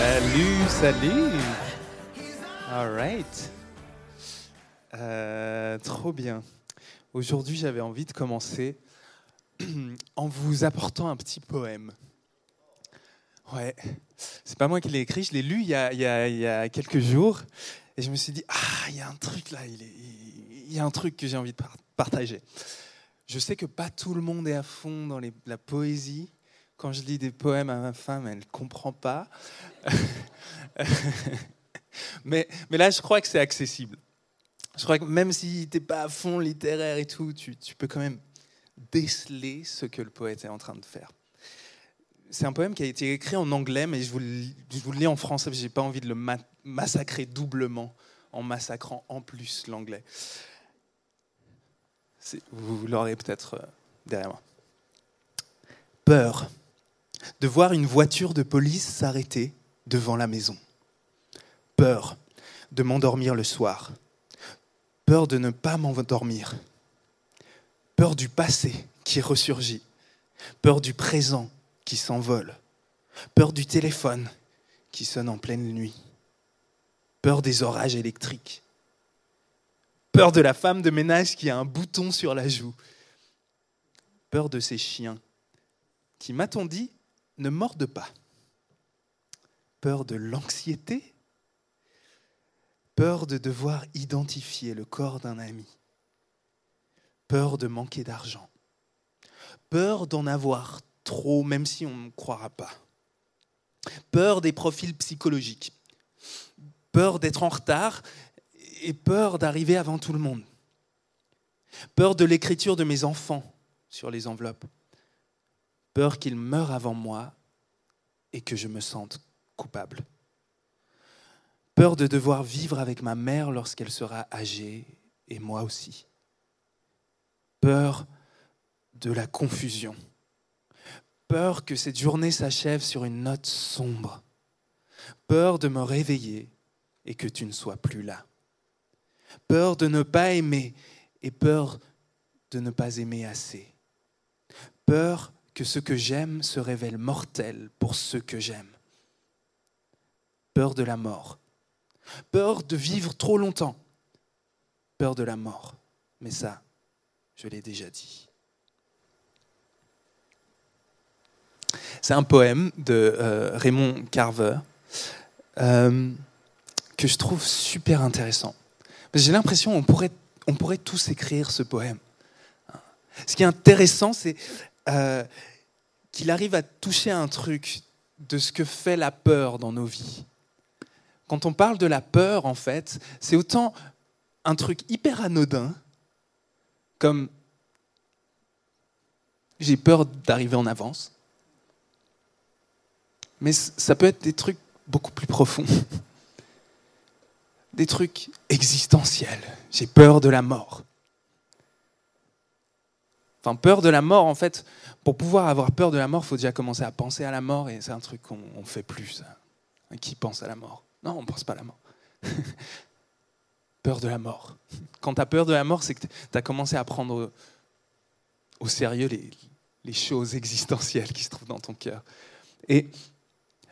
Salut, salut. All right. Euh, trop bien. Aujourd'hui, j'avais envie de commencer en vous apportant un petit poème. Ouais, c'est pas moi qui l'ai écrit, je l'ai lu il y, a, il, y a, il y, a, quelques jours et je me suis dit ah il y a un truc là, il, y a un truc que j'ai envie de partager. Je sais que pas tout le monde est à fond dans la poésie. Quand je lis des poèmes à ma femme, elle ne comprend pas. mais, là, je crois que c'est accessible. Je crois que même si tu n'es pas à fond littéraire et tout, tu, peux quand même déceler ce que le poète est en train de faire c'est un poème qui a été écrit en anglais, mais je vous le, je vous le lis en français, n'ai pas envie de le massacrer doublement en massacrant en plus l'anglais. Vous l'aurez peut-être euh, derrière moi. Peur de voir une voiture de police s'arrêter devant la maison. Peur de m'endormir le soir. Peur de ne pas m'endormir. Peur du passé qui ressurgit. Peur du présent qui s'envole, peur du téléphone qui sonne en pleine nuit, peur des orages électriques, peur de la femme de ménage qui a un bouton sur la joue, peur de ces chiens qui, m'a-t-on dit, ne mordent pas, peur de l'anxiété, peur de devoir identifier le corps d'un ami, peur de manquer d'argent, peur d'en avoir trop, même si on ne croira pas. Peur des profils psychologiques, peur d'être en retard et peur d'arriver avant tout le monde. Peur de l'écriture de mes enfants sur les enveloppes. Peur qu'ils meurent avant moi et que je me sente coupable. Peur de devoir vivre avec ma mère lorsqu'elle sera âgée et moi aussi. Peur de la confusion Peur que cette journée s'achève sur une note sombre. Peur de me réveiller et que tu ne sois plus là. Peur de ne pas aimer et peur de ne pas aimer assez. Peur ce que j'aime se révèle mortel pour ceux que j'aime. Peur de la mort. Peur de vivre trop longtemps. Peur de la mort. Mais ça, je l'ai déjà dit. C'est un poème de euh, Raymond Carver euh, que je trouve super intéressant. J'ai l'impression qu'on pourrait, on pourrait tous écrire ce poème. Ce qui est intéressant, c'est euh, qu'il arrive à toucher un truc de ce que fait la peur dans nos vies. Quand on parle de la peur, en fait, c'est autant un truc hyper anodin, comme j'ai peur d'arriver en avance, mais ça peut être des trucs beaucoup plus profonds. Des trucs existentiels. J'ai peur de la mort. Enfin, peur de la mort, en fait, pour pouvoir avoir peur de la mort, il faut déjà commencer à penser à la mort, et c'est un truc qu'on ne fait plus. Qui pense à la mort Non, on ne pense pas à la mort. peur de la mort. Quand tu as peur de la mort, c'est que tu as commencé à prendre au sérieux les, les choses existentielles qui se trouvent dans ton cœur. Et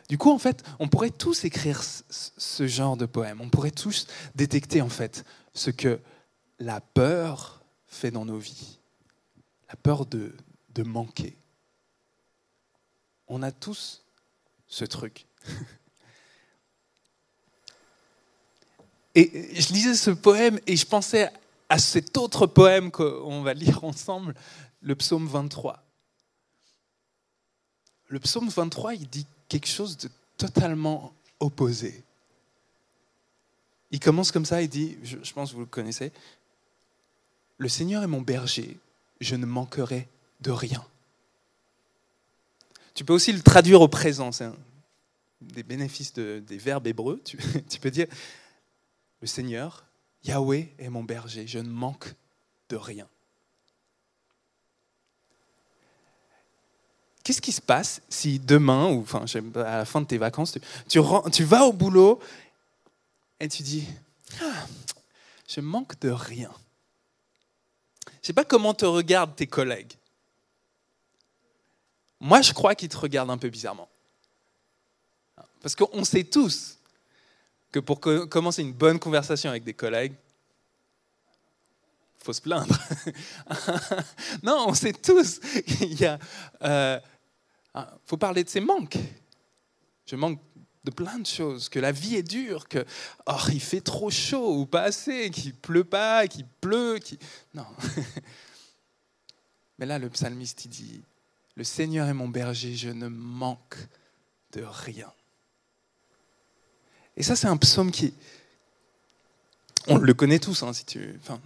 du coup, en fait, on pourrait tous écrire ce genre de poème. On pourrait tous détecter, en fait, ce que la peur fait dans nos vies. La peur de, de manquer. On a tous ce truc. Et je lisais ce poème et je pensais à cet autre poème qu'on va lire ensemble, le psaume 23. Le psaume 23, il dit quelque chose de totalement opposé. Il commence comme ça, il dit, je, pense que vous le connaissez, Le Seigneur est mon berger, je ne manquerai de rien. Tu peux aussi le traduire au présent, c'est des bénéfices des verbes hébreux. Tu, tu peux dire, le Seigneur, Yahweh est mon berger, je ne manque de rien. qu'est-ce qui se passe si demain, ou enfin, à la fin de tes vacances, tu, tu, vas au boulot et tu dis ah, Je manque de rien. Sais pas comment te regardent tes collègues. Moi, je crois qu'ils te regardent un peu bizarrement. Parce qu'on sait tous que pour commencer une bonne conversation avec des collègues, faut se plaindre. non, on sait tous qu'il y a... Euh, faut parler de ses manques. Je manque de plein de choses, que la vie est dure, que oh, il fait trop chaud ou pas assez, qu'il pleut pas, qu'il pleut, qui non. Mais là, le psalmiste il dit le Seigneur est mon berger, je ne manque de rien. Et ça, c'est un psaume qui, on le connaît tous, hein, si tu, enfin,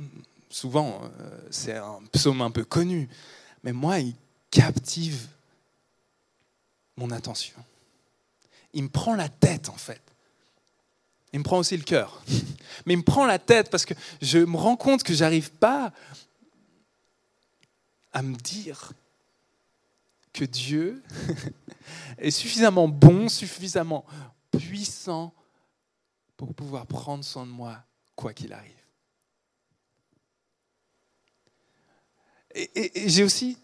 souvent, euh, c'est un psaume un peu connu, mais moi, il captive mon attention il me prend la tête en fait. Il me prend aussi le cœur. Mais il me prend la tête parce que je me rends compte que j'arrive pas à me dire que Dieu est suffisamment bon, suffisamment puissant pour pouvoir prendre soin de moi quoi qu'il arrive. Et, et j'ai aussi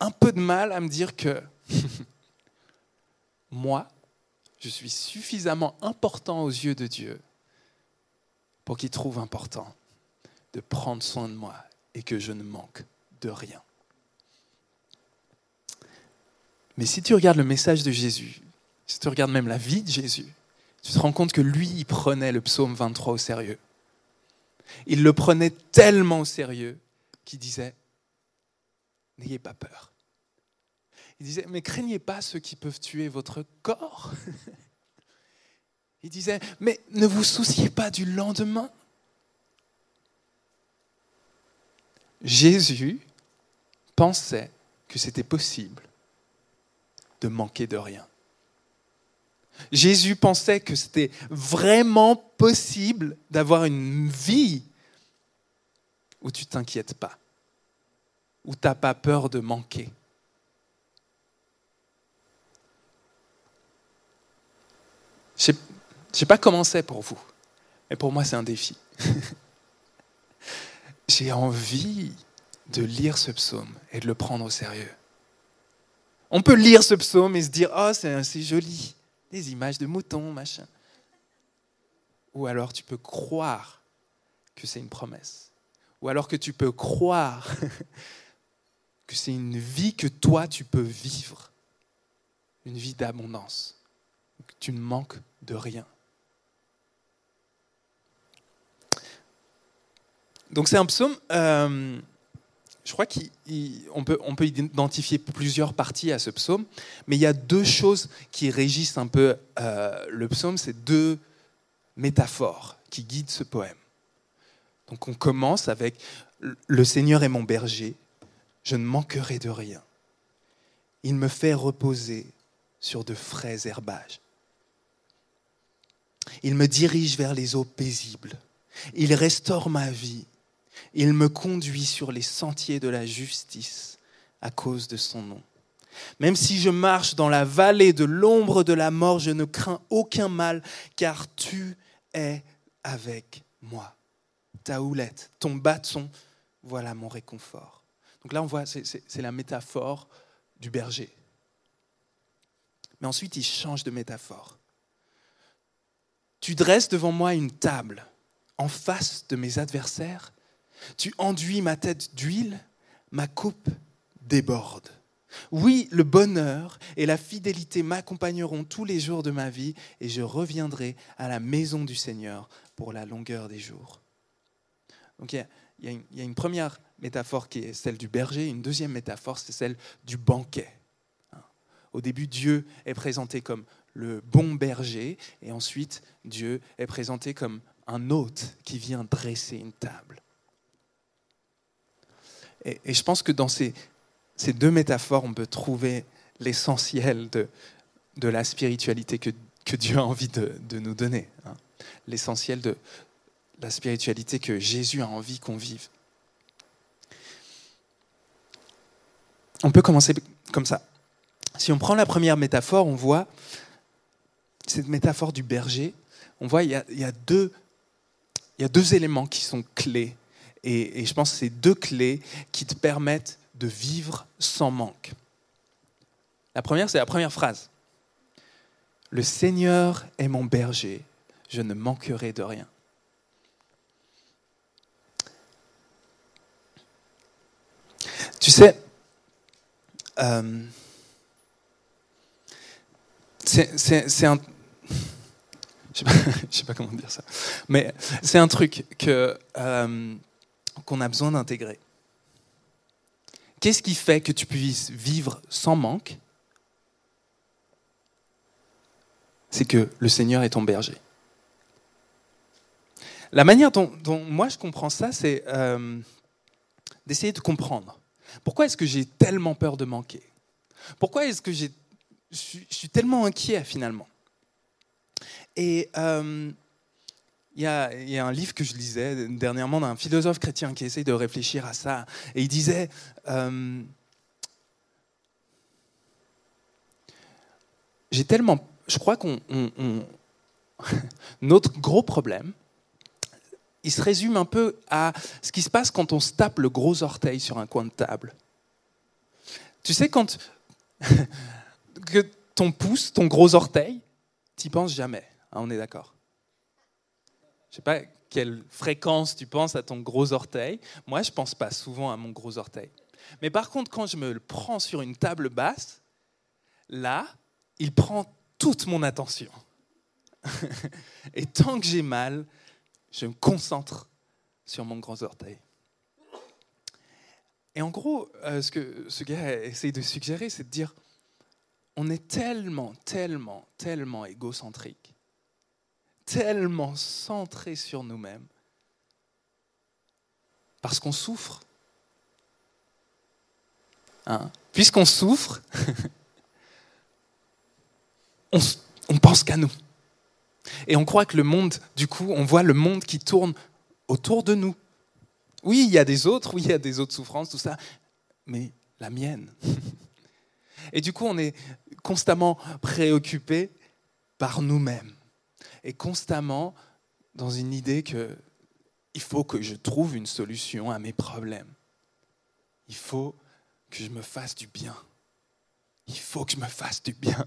un peu de mal à me dire que moi, je suis suffisamment important aux yeux de Dieu pour qu'il trouve important de prendre soin de moi et que je ne manque de rien. Mais si tu regardes le message de Jésus, si tu regardes même la vie de Jésus, tu te rends compte que lui, il prenait le psaume 23 au sérieux. Il le prenait tellement au sérieux qu'il disait, n'ayez pas peur. Il disait, mais craignez pas ceux qui peuvent tuer votre corps. Il disait, mais ne vous souciez pas du lendemain. Jésus pensait que c'était possible de manquer de rien. Jésus pensait que c'était vraiment possible d'avoir une vie où tu t'inquiètes pas, où tu n'as pas peur de manquer. Je ne sais pas comment c'est pour vous, mais pour moi c'est un défi. J'ai envie de lire ce psaume et de le prendre au sérieux. On peut lire ce psaume et se dire Oh, c'est joli, des images de moutons, machin. Ou alors tu peux croire que c'est une promesse. Ou alors que tu peux croire que c'est une vie que toi tu peux vivre. Une vie d'abondance. Tu ne manques de rien. Donc c'est un psaume, euh, je crois qu'on peut, identifier plusieurs parties à ce psaume, mais il y a deux choses qui régissent un peu euh, le psaume, c'est deux métaphores qui guident ce poème. Donc on commence avec Le Seigneur est mon berger, je ne manquerai de rien. Il me fait reposer sur de frais herbages. Il me dirige vers les eaux paisibles. Il restaure ma vie. Il me conduit sur les sentiers de la justice à cause de son nom. Même si je marche dans la vallée de l'ombre de la mort, je ne crains aucun mal, car tu es avec moi. Ta houlette, ton bâton, voilà mon réconfort. Donc là, on voit, c'est la métaphore du berger. Mais ensuite, il change de métaphore. Tu dresses devant moi une table en face de mes adversaires. Tu enduis ma tête d'huile, ma coupe déborde. Oui, le bonheur et la fidélité m'accompagneront tous les jours de ma vie et je reviendrai à la maison du Seigneur pour la longueur des jours. Donc il y, y, a une première métaphore qui est celle du berger, une deuxième métaphore c'est celle du banquet. Au début, Dieu est présenté comme le bon berger, et ensuite Dieu est présenté comme un hôte qui vient dresser une table. Et, je pense que dans ces, ces, deux métaphores, on peut trouver l'essentiel de, de, la spiritualité que, que, Dieu a envie de, de nous donner. Hein. L'essentiel de la spiritualité que Jésus a envie qu'on vive. On peut commencer comme ça. Si on prend la première métaphore, on voit cette métaphore du berger, on voit il y a, deux, éléments qui sont clés. Et, je pense que c'est deux clés qui te permettent de vivre sans manque. La première, c'est la première phrase. Le Seigneur est mon berger, je ne manquerai de rien. Tu sais, euh, c'est un... Je sais, pas comment dire ça. Mais c'est un truc que, euh, qu'on a besoin d'intégrer. Qu'est-ce qui fait que tu puisses vivre sans manque? C'est que le Seigneur est ton berger. La manière dont, moi je comprends ça, c'est euh, d'essayer de comprendre. Pourquoi est-ce que j'ai tellement peur de manquer? Pourquoi est-ce que je suis tellement inquiet finalement Et euh, il y, a, un livre que je lisais dernièrement d'un philosophe chrétien qui essaye de réfléchir à ça. Et il disait, euh, j'ai tellement, je crois qu'on, notre gros problème, il se résume un peu à ce qui se passe quand on se tape le gros orteil sur un coin de table. Tu sais, quand que ton pouce, ton gros orteil, t'y penses jamais, hein, on est d'accord. Je sais pas quelle fréquence tu penses à ton gros orteil. Moi, je pense pas souvent à mon gros orteil. Mais par contre, quand je me le prends sur une table basse, là, il prend toute mon attention. Et tant que j'ai mal, je me concentre sur mon grand orteil. Et en gros, euh, ce que ce gars essaye de suggérer, c'est de dire, on est tellement, tellement, tellement égocentrique, tellement centré sur nous-mêmes, parce qu'on souffre. Hein? Puisqu'on souffre, on, on pense qu'à nous. Et on croit que le monde, du coup, on voit le monde qui tourne autour de nous. Oui, il y a des autres, oui, il y a des autres souffrances, tout ça, mais la mienne. Et du coup, on est constamment préoccupé par nous-mêmes et constamment dans une idée que il faut que je trouve une solution à mes problèmes. Il faut que je me fasse du bien. Il faut que je me fasse du bien.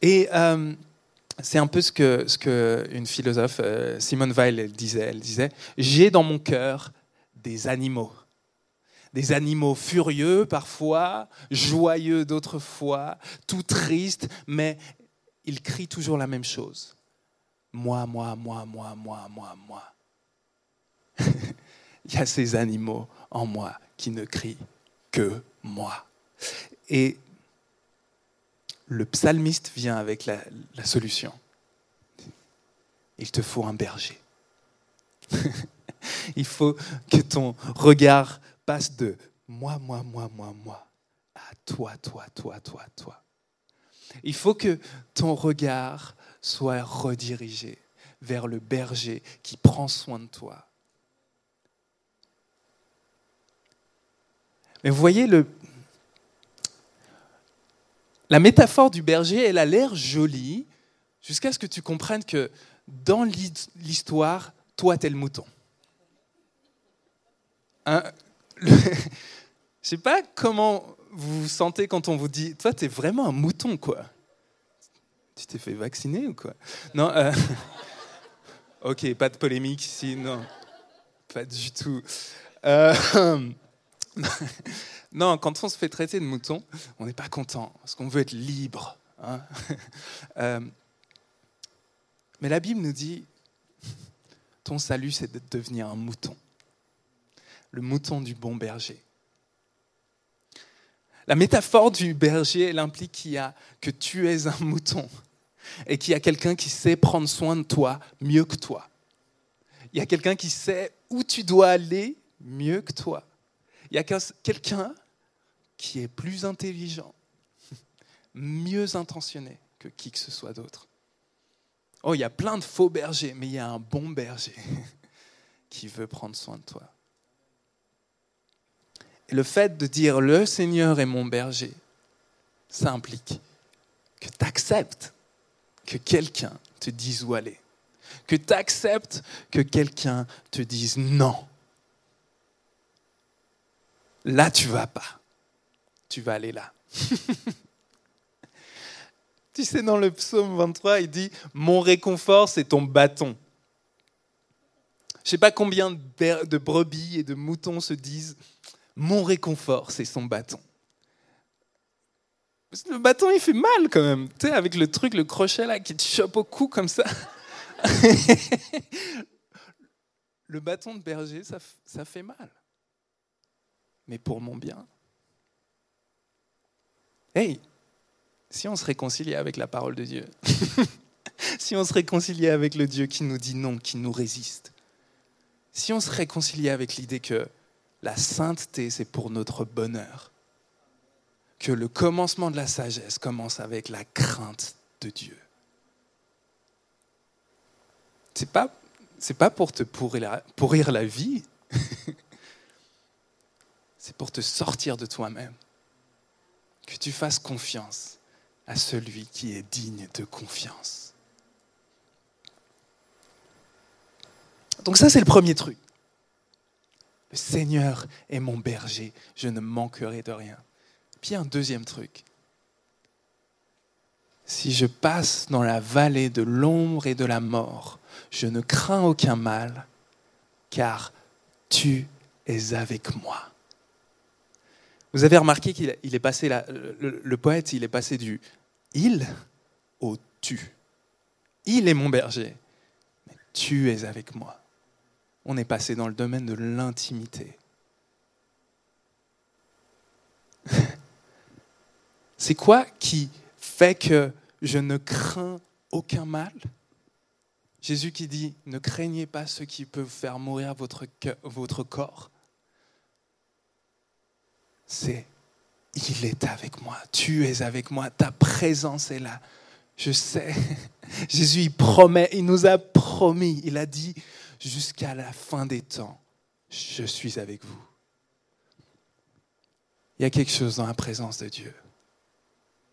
Et euh, c'est un peu ce que, ce que une philosophe, euh, Simone Weil, disait. Elle disait J'ai dans mon cœur des animaux. Des animaux furieux parfois, joyeux d'autres fois, tout tristes, mais ils crient toujours la même chose. Moi, moi, moi, moi, moi, moi, moi. Il y a ces animaux en moi qui ne crient que moi. Et le psalmiste vient avec la, solution. Il te faut un berger. Il faut que ton regard passe de moi, moi, moi, moi, moi, à toi, toi, toi, toi, toi. Il faut que ton regard soit redirigé vers le berger qui prend soin de toi. Mais vous voyez, le, la métaphore du berger, elle a l'air jolie, jusqu'à ce que tu comprennes que dans l'histoire, toi, t'es le mouton. Hein? Je ne sais pas comment vous vous sentez quand on vous dit, toi, t'es vraiment un mouton, quoi. Tu t'es fait vacciner ou quoi? Non. Euh, ok, pas de polémique ici, non, pas du tout. Euh... Non, quand on se fait traiter de mouton, on n'est pas content, parce qu'on veut être libre. Hein. Euh, mais la Bible nous dit, ton salut, c'est de devenir un mouton. Le mouton du bon berger. La métaphore du berger, elle implique qu'il y a, que tu es un mouton et qu'il y a quelqu'un qui sait prendre soin de toi mieux que toi. Il y a quelqu'un qui sait où tu dois aller mieux que toi. Il y a quelqu'un qui est plus intelligent, mieux intentionné que qui que ce soit d'autre. Oh, il y a plein de faux bergers, mais il y a un bon berger qui veut prendre soin de toi. Le fait de dire le Seigneur est mon berger, ça implique que tu acceptes que quelqu'un te dise où aller, que tu acceptes que quelqu'un te dise non là tu vas pas. Tu vas aller là. tu sais, dans le psaume 23, il dit Mon réconfort, c'est ton bâton. Je ne sais pas combien de brebis et de moutons se disent Mon réconfort, c'est son bâton. Le bâton, il fait mal quand même. Tu sais, avec le truc, le crochet là, qui te chope au cou comme ça. le bâton de berger, ça, fait mal. Mais pour mon bien. Hey, si on se réconciliait avec la parole de Dieu, si on se réconciliait avec le Dieu qui nous dit non, qui nous résiste, si on se réconciliait avec l'idée que la sainteté, c'est pour notre bonheur, que le commencement de la sagesse commence avec la crainte de Dieu. C'est pas pas pour te pourrir la, pourrir la vie, c'est pour te sortir de toi-même. Que tu fasses confiance à celui qui est digne de confiance. Donc ça, c'est le premier truc. Le Seigneur est mon berger, je ne manquerai de rien. Puis un deuxième truc. Si je passe dans la vallée de l'ombre et de la mort, je ne crains aucun mal, car tu es avec moi. Vous avez remarqué qu'il est passé, le, poète, il est passé du il au tu. Il est mon berger, mais tu es avec moi. On est passé dans le domaine de l'intimité. C'est quoi qui fait que je ne crains aucun mal? Jésus qui dit, ne craignez pas ce qui peut faire mourir votre, votre corps. C'est, il est avec moi, tu es avec moi, ta présence est là. Je sais. Jésus, il promet, il nous a promis, il a dit, jusqu'à la fin des temps, je suis avec vous. Il y a quelque chose dans la présence de Dieu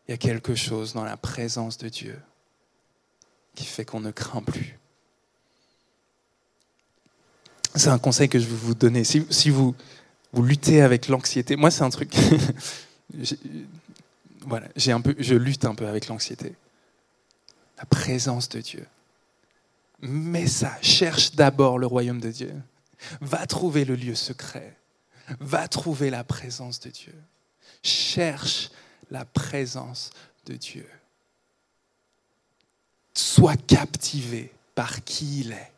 il y a quelque chose dans la présence de Dieu qui fait qu'on ne craint plus. C'est un conseil que je veux vous donner. Si, vous, vous luttez avec l'anxiété, moi c'est un truc. voilà, j'ai un peu, je lutte un peu avec l'anxiété. La présence de Dieu. Mais ça, cherche d'abord le royaume de Dieu. Va trouver le lieu secret. Va trouver la présence de Dieu. Cherche la présence de Dieu. Sois captivé par qui il est.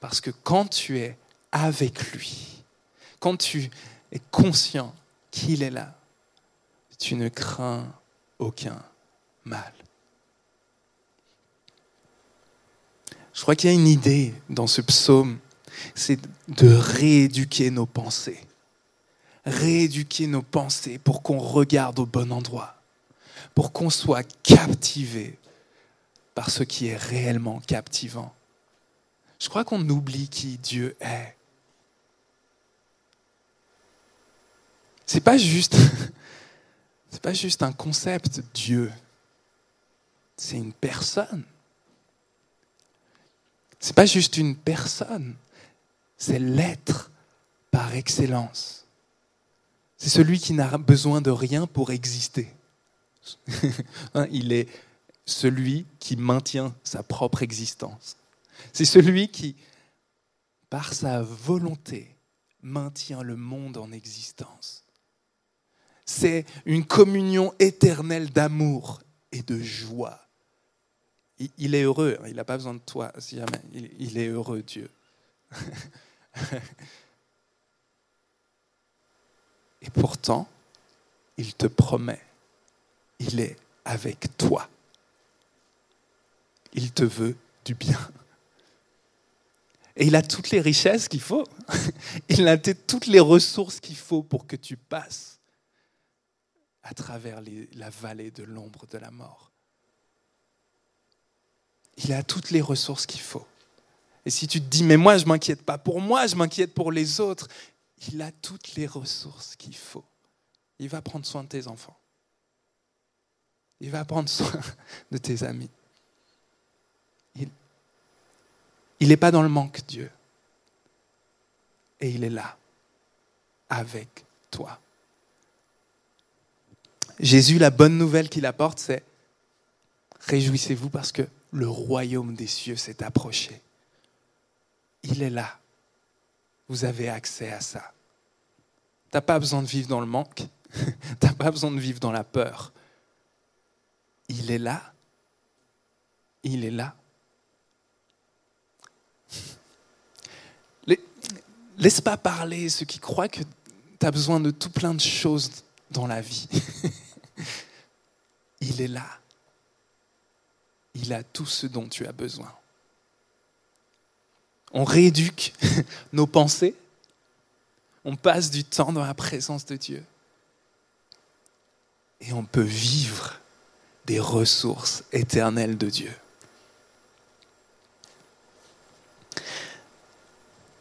Parce que quand tu es avec lui, quand tu es conscient qu'il est là, tu ne crains aucun mal. Je crois qu'il y a une idée dans ce psaume, c'est de rééduquer nos pensées rééduquer nos pensées pour qu'on regarde au bon endroit, pour qu'on soit captivé par ce qui est réellement captivant. Je crois qu'on oublie qui Dieu est. C'est pas pas juste un concept Dieu. C'est une personne. C'est pas juste une personne, c'est l'être par excellence. C'est celui qui n'a besoin de rien pour exister. Hein, il est celui qui maintient sa propre existence. C'est celui qui, par sa volonté, maintient le monde en existence. C'est une communion éternelle d'amour et de joie. Il est heureux, hein, il n'a pas besoin de toi, si jamais. Il est heureux, Dieu. Et pourtant, il te promet, il est avec toi. Il te veut du bien. Et il a toutes les richesses qu'il faut. Il a toutes les ressources qu'il faut pour que tu passes à travers la vallée de l'ombre de la mort. Il a toutes les ressources qu'il faut. Et si tu te dis, mais moi, je ne m'inquiète pas pour moi, je m'inquiète pour les autres, il a toutes les ressources qu'il faut. Il va prendre soin de tes enfants. Il va prendre soin de tes amis. Il n'est pas dans le manque, Dieu. Et il est là, avec toi. Jésus, la bonne nouvelle qu'il apporte, c'est réjouissez-vous parce que le royaume des cieux s'est approché. Il est là. Vous avez accès à ça. Tu n'as pas besoin de vivre dans le manque. tu n'as pas besoin de vivre dans la peur. Il est là. Il est là. Laisse pas parler ceux qui croient que tu as besoin de tout plein de choses dans la vie. Il est là. Il a tout ce dont tu as besoin. On rééduque nos pensées. On passe du temps dans la présence de Dieu. Et on peut vivre des ressources éternelles de Dieu.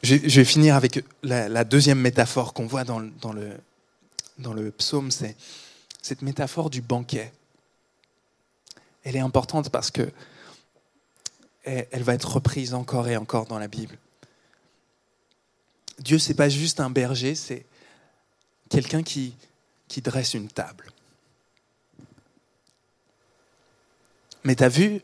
Je, vais finir avec la, deuxième métaphore qu'on voit dans, le, dans le psaume, c'est cette métaphore du banquet. Elle est importante parce que elle va être reprise encore et encore dans la Bible. Dieu, c'est pas juste un berger, c'est quelqu'un qui, qui dresse une table. Mais tu as vu,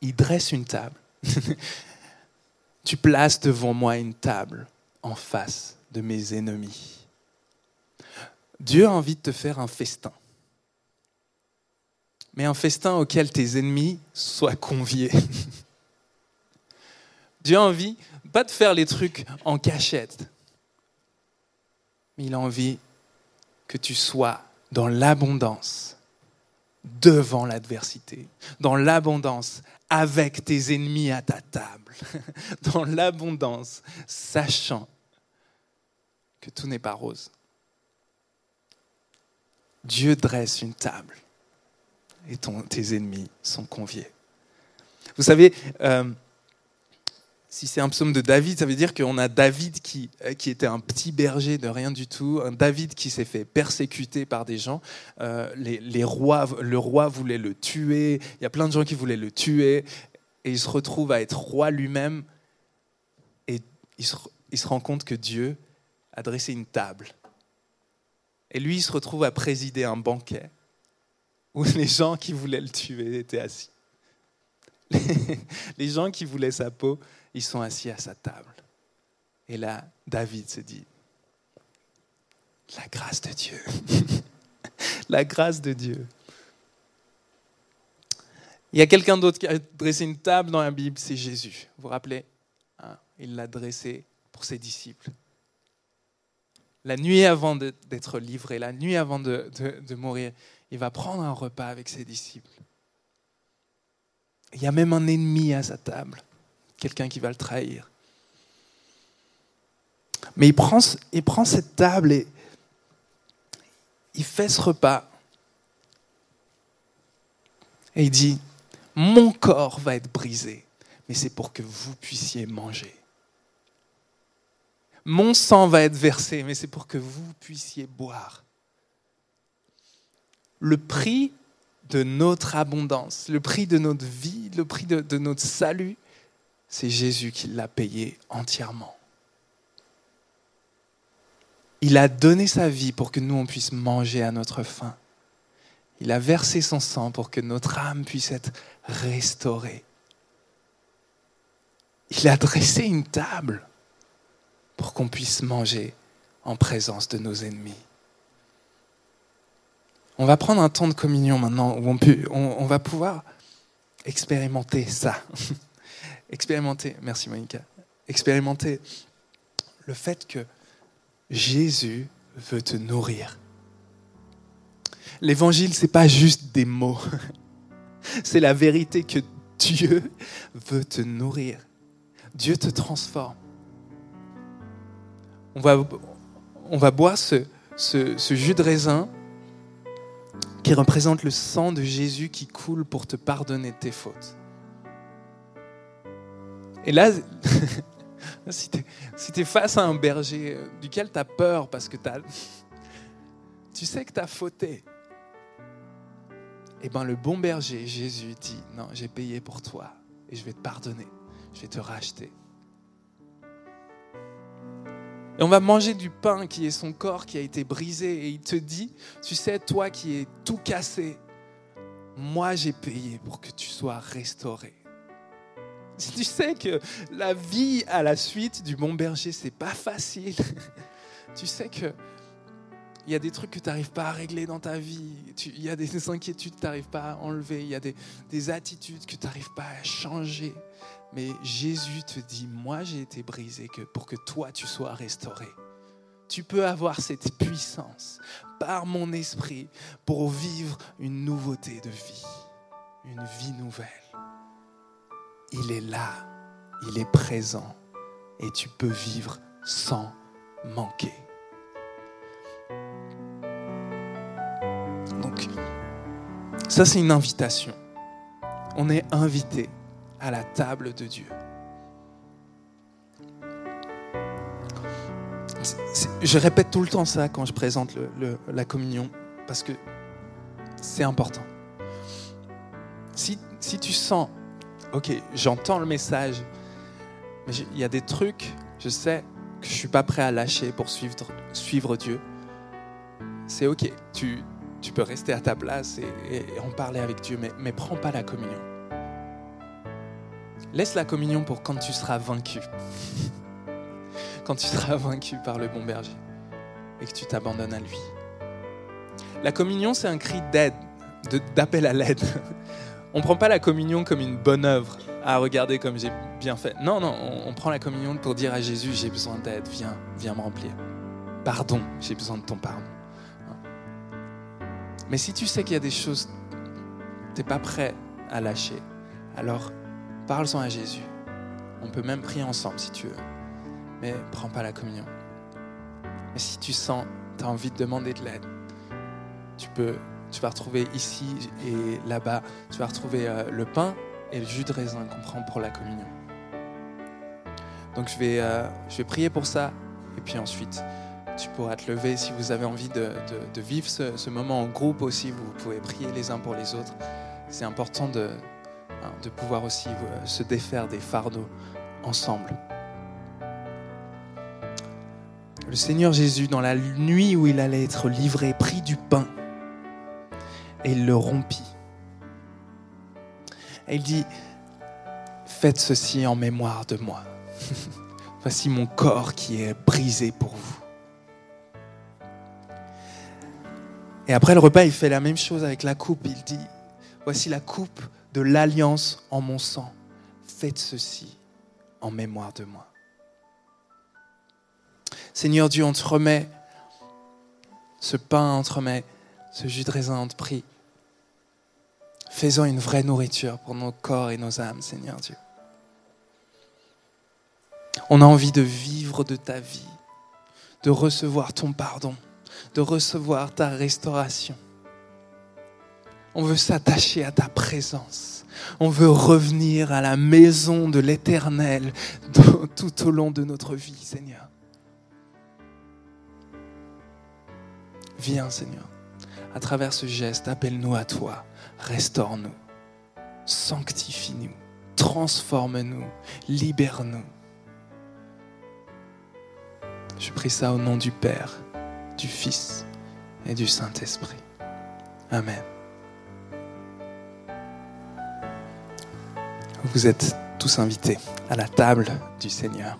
il dresse une table. tu places devant moi une table en face de mes ennemis. Dieu a envie de te faire un festin. Mais un festin auquel tes ennemis soient conviés. Dieu a envie pas de faire les trucs en cachette, mais il a envie que tu sois dans l'abondance devant l'adversité, dans l'abondance avec tes ennemis à ta table, dans l'abondance, sachant que tout n'est pas rose. Dieu dresse une table et tes ennemis sont conviés. Vous savez, euh, si c'est un psaume de David, ça veut dire qu'on a David qui, euh, qui était un petit berger de rien du tout, un David qui s'est fait persécuter par des gens. Euh, les, rois, le roi voulait le tuer, il y a plein de gens qui voulaient le tuer, et il se retrouve à être roi lui-même, et il se, il se rend compte que Dieu a dressé une table. Et lui, il se retrouve à présider un banquet où les gens qui voulaient le tuer étaient assis. Les gens qui voulaient sa peau ils sont assis à sa table. Et là, David se dit, la grâce de Dieu, la grâce de Dieu. Il y a quelqu'un d'autre qui a dressé une table dans la Bible, c'est Jésus. Vous vous rappelez hein, Il l'a dressé pour ses disciples. La nuit avant d'être livré, la nuit avant de, de mourir, il va prendre un repas avec ses disciples. Il y a même un ennemi à sa table quelqu'un qui va le trahir. Mais il prend, cette table et il fait ce repas. Et il dit, mon corps va être brisé, mais c'est pour que vous puissiez manger. Mon sang va être versé, mais c'est pour que vous puissiez boire. Le prix de notre abondance, le prix de notre vie, le prix de, notre salut, c'est Jésus qui l'a payé entièrement. Il a donné sa vie pour que nous, on puisse manger à notre faim. Il a versé son sang pour que notre âme puisse être restaurée. Il a dressé une table pour qu'on puisse manger en présence de nos ennemis. On va prendre un temps de communion maintenant où on, peut, on va pouvoir expérimenter ça. expérimenter, merci Monica, expérimenter le fait que Jésus veut te nourrir. L'évangile, c'est pas juste des mots. C'est la vérité que Dieu veut te nourrir. Dieu te transforme. On va, on va boire ce, ce, ce jus de raisin qui représente le sang de Jésus qui coule pour te pardonner tes fautes. Et là, si tu es, face à un berger euh, duquel tu as peur parce que as, tu sais que tu as fauté, eh bien le bon berger, Jésus, dit, non, j'ai payé pour toi et je vais te pardonner, je vais te racheter. Et on va manger du pain qui est son corps qui a été brisé. Et il te dit, tu sais, toi qui es tout cassé, moi j'ai payé pour que tu sois restauré. Tu sais que la vie à la suite du bon berger, c'est pas facile. tu sais que il y a des trucs que tu n'arrives pas à régler dans ta vie. il y a des inquiétudes que tu n'arrives pas à enlever. Il y a des, des attitudes que tu n'arrives pas à changer. Mais Jésus te dit, moi j'ai été brisé que pour que toi tu sois restauré. Tu peux avoir cette puissance par mon esprit pour vivre une nouveauté de vie, une vie nouvelle. Il est là, il est présent et tu peux vivre sans manquer. Donc, ça c'est une invitation. On est invité à la table de Dieu. Je répète tout le temps ça quand je présente la communion, parce que c'est important. Si, si tu sens, ok, j'entends le message, mais il y a des trucs, je sais que je ne suis pas prêt à lâcher pour suivre, suivre Dieu, c'est ok, tu, tu peux rester à ta place et, en parler avec Dieu, mais, mais prends pas la communion. Laisse la communion pour quand tu seras vaincu. quand tu seras vaincu par le bon berger et que tu t'abandonnes à lui. La communion, c'est un cri d'aide, d'appel à l'aide. On ne prend pas la communion comme une bonne œuvre à regarder comme j'ai bien fait. Non, non, on, on prend la communion pour dire à Jésus, j'ai besoin d'aide, viens, viens me remplir. Pardon, j'ai besoin de ton pardon. Mais si tu sais qu'il y a des choses, tu n'es pas prêt à lâcher, alors Parle-en à Jésus. On peut même prier ensemble si tu veux. Mais prends pas la communion. Mais si tu sens, tu as envie de demander de l'aide, tu peux, tu vas retrouver ici et là-bas, tu vas retrouver euh, le pain et le jus de raisin qu'on prend pour la communion. Donc je vais, euh, je vais prier pour ça et puis ensuite tu pourras te lever si vous avez envie de, vivre ce, moment en groupe aussi. Vous pouvez prier les uns pour les autres. C'est important de, Hein, de pouvoir aussi euh, se défaire des fardeaux ensemble. Le Seigneur Jésus, dans la nuit où il allait être livré, prit du pain et il le rompit. Et il dit, faites ceci en mémoire de moi. Voici mon corps qui est brisé pour vous. Et après le repas, il fait la même chose avec la coupe. Il dit, voici la coupe de l'alliance en mon sang. Faites ceci en mémoire de moi. Seigneur Dieu, on te remet ce pain, on te remet ce jus de raisin, on te prie. Faisons une vraie nourriture pour nos corps et nos âmes, Seigneur Dieu. On a envie de vivre de ta vie, de recevoir ton pardon, de recevoir ta restauration. On veut s'attacher à ta présence. On veut revenir à la maison de l'Éternel tout au long de notre vie, Seigneur. Viens, Seigneur, à travers ce geste, appelle-nous à toi, restaure-nous, sanctifie-nous, transforme-nous, libère-nous. Je prie ça au nom du Père, du Fils et du Saint-Esprit. Amen. Vous êtes tous invités à la table du Seigneur.